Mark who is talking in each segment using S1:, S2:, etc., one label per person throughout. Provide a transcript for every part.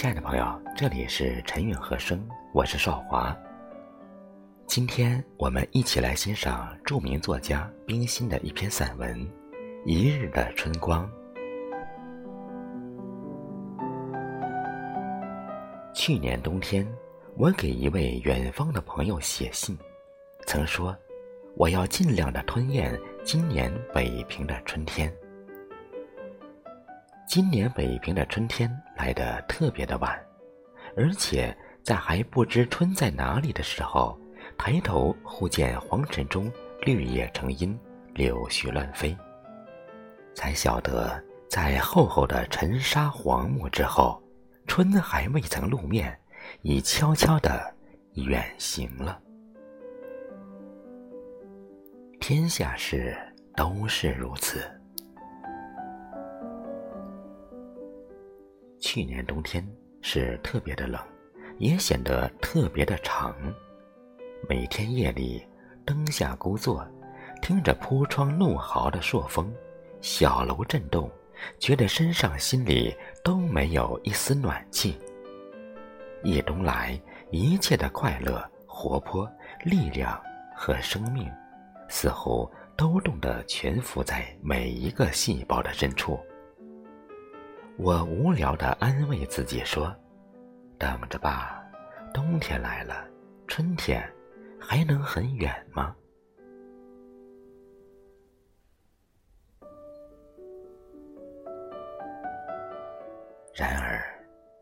S1: 亲爱的朋友，这里是陈韵和声，我是少华。今天我们一起来欣赏著名作家冰心的一篇散文《一日的春光》。去年冬天，我给一位远方的朋友写信，曾说我要尽量的吞咽今年北平的春天。今年北平的春天来得特别的晚，而且在还不知春在哪里的时候，抬头忽见黄尘中绿叶成荫，柳絮乱飞，才晓得在厚厚的尘沙黄漠之后，春还未曾露面，已悄悄的远行了。天下事都是如此。去年冬天是特别的冷，也显得特别的长。每天夜里灯下孤坐，听着铺窗怒号的朔风，小楼震动，觉得身上心里都没有一丝暖气。一冬来，一切的快乐、活泼、力量和生命，似乎都冻得蜷伏在每一个细胞的深处。我无聊的安慰自己说：“等着吧，冬天来了，春天还能很远吗？”然而，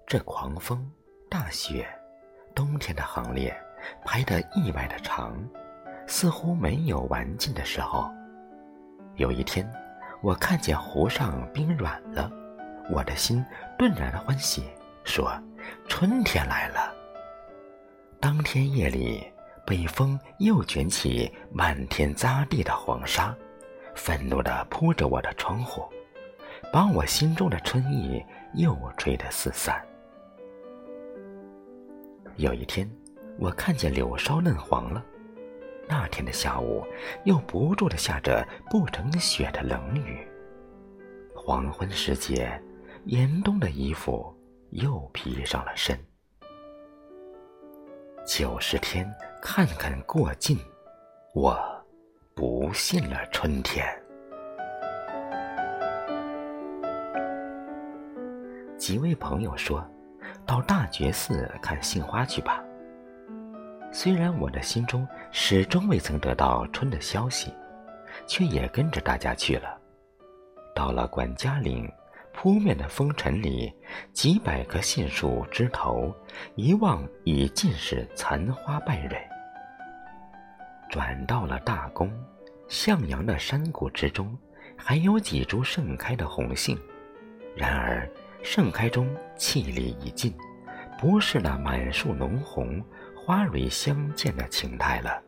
S1: 这狂风、大雪、冬天的行列排得意外的长，似乎没有完尽的时候。有一天，我看见湖上冰软了。我的心顿然欢喜，说：“春天来了。”当天夜里，北风又卷起漫天扎地的黄沙，愤怒地扑着我的窗户，把我心中的春意又吹得四散。有一天，我看见柳梢嫩黄了。那天的下午，又不住地下着不成雪的冷雨。黄昏时节。严冬的衣服又披上了身。九十天看看过尽，我不信了春天。几位朋友说，到大觉寺看杏花去吧。虽然我的心中始终未曾得到春的消息，却也跟着大家去了。到了管家岭。扑面的风尘里，几百棵杏树枝头，一望已尽是残花败蕊。转到了大宫，向阳的山谷之中，还有几株盛开的红杏，然而盛开中气力已尽，不是那满树浓红、花蕊相间的情态了。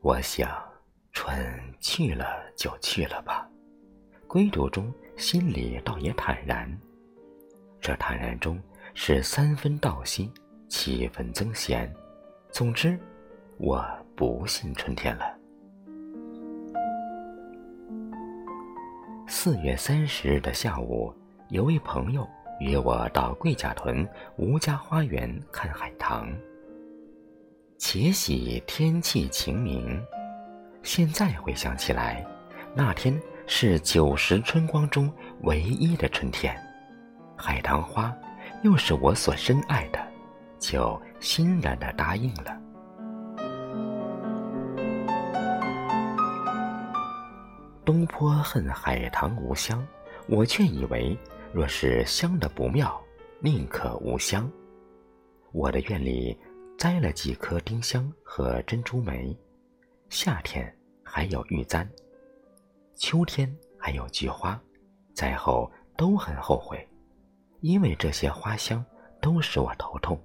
S1: 我想，春去了就去了吧，归途中。心里倒也坦然，这坦然中是三分道心，七分增闲。总之，我不信春天了。四月三十日的下午，有位朋友约我到桂甲屯吴家花园看海棠。且喜天气晴明，现在回想起来，那天。是九十春光中唯一的春天，海棠花又是我所深爱的，就欣然的答应了。东坡恨海棠无香，我却以为若是香的不妙，宁可无香。我的院里栽了几棵丁香和珍珠梅，夏天还有玉簪。秋天还有菊花，在后都很后悔，因为这些花香都使我头痛，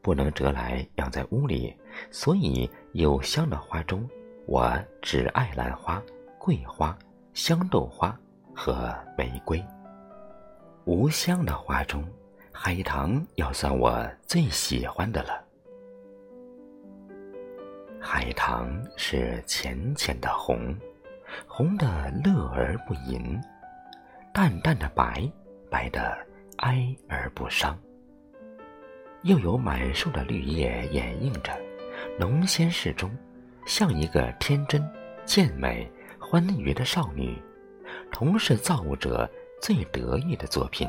S1: 不能折来养在屋里，所以有香的花中，我只爱兰花、桂花、香豆花和玫瑰。无香的花中，海棠要算我最喜欢的了。海棠是浅浅的红。红的乐而不淫，淡淡的白，白的哀而不伤。又有满树的绿叶掩映着，浓鲜适中，像一个天真、健美、欢愉的少女，同是造物者最得意的作品。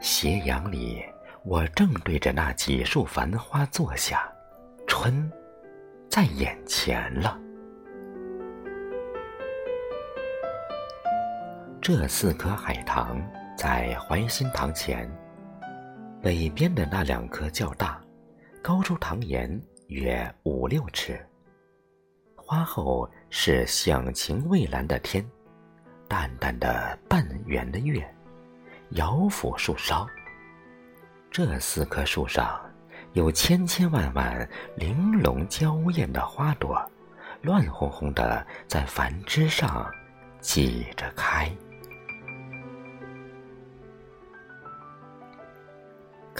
S1: 斜阳里，我正对着那几束繁花坐下，春，在眼前了。这四棵海棠在怀心堂前。北边的那两棵较大，高出堂檐约五六尺。花后是响晴蔚蓝的天，淡淡的半圆的月，摇抚树梢。这四棵树上，有千千万万玲珑娇艳的花朵，乱哄哄的在繁枝上挤着开。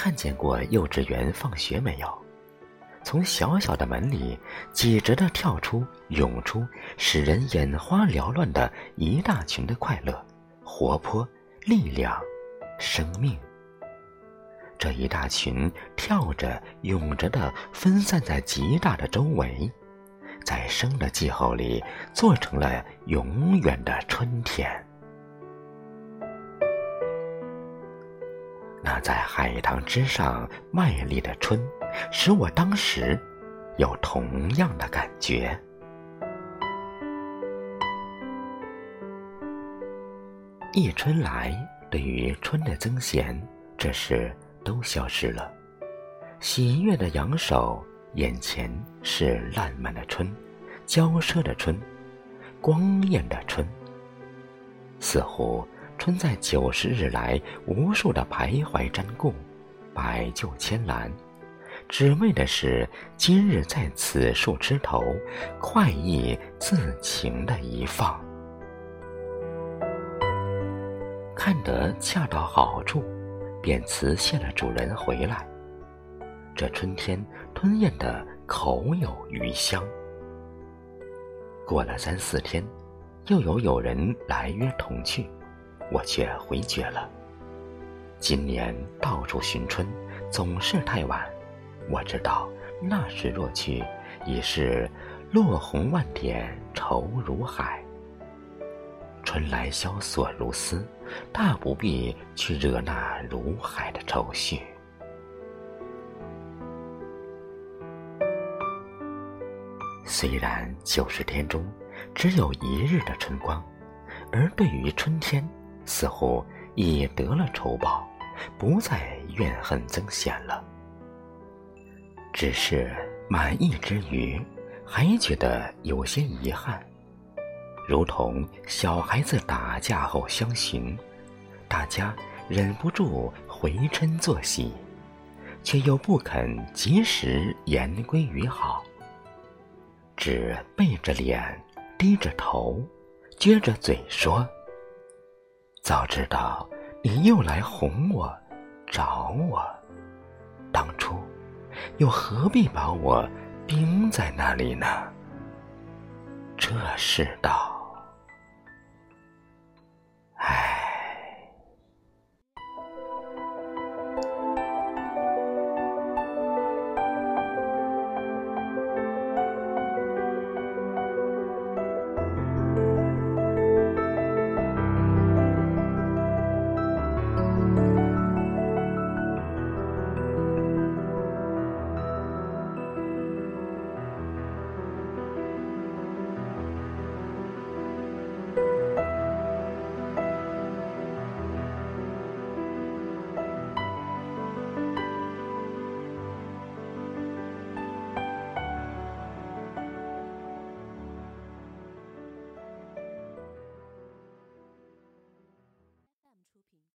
S1: 看见过幼稚园放学没有？从小小的门里挤着的跳出、涌出，使人眼花缭乱的一大群的快乐、活泼、力量、生命。这一大群跳着、涌着的，分散在极大的周围，在生的气候里做成了永远的春天。那在海棠之上卖力的春，使我当时有同样的感觉。一春来，对于春的增闲，这事都消失了。喜悦的扬手，眼前是烂漫的春，娇奢的春，光艳的春，似乎。春在九十日来无数的徘徊瞻顾，百就千澜，只为的是今日在此树枝头，快意自情的一放。看得恰到好处，便辞谢了主人回来。这春天吞咽的口有余香。过了三四天，又有友人来约同去。我却回绝了。今年到处寻春，总是太晚。我知道那时若去，已是落红万点，愁如海。春来萧索如丝，大不必去惹那如海的愁绪。虽然九十天中只有一日的春光，而对于春天。似乎已得了仇报，不再怨恨曾显了。只是满意之余，还觉得有些遗憾，如同小孩子打架后相寻，大家忍不住回嗔作喜，却又不肯及时言归于好，只背着脸，低着头，撅着嘴说。早知道你又来哄我、找我，当初又何必把我冰在那里呢？这世道。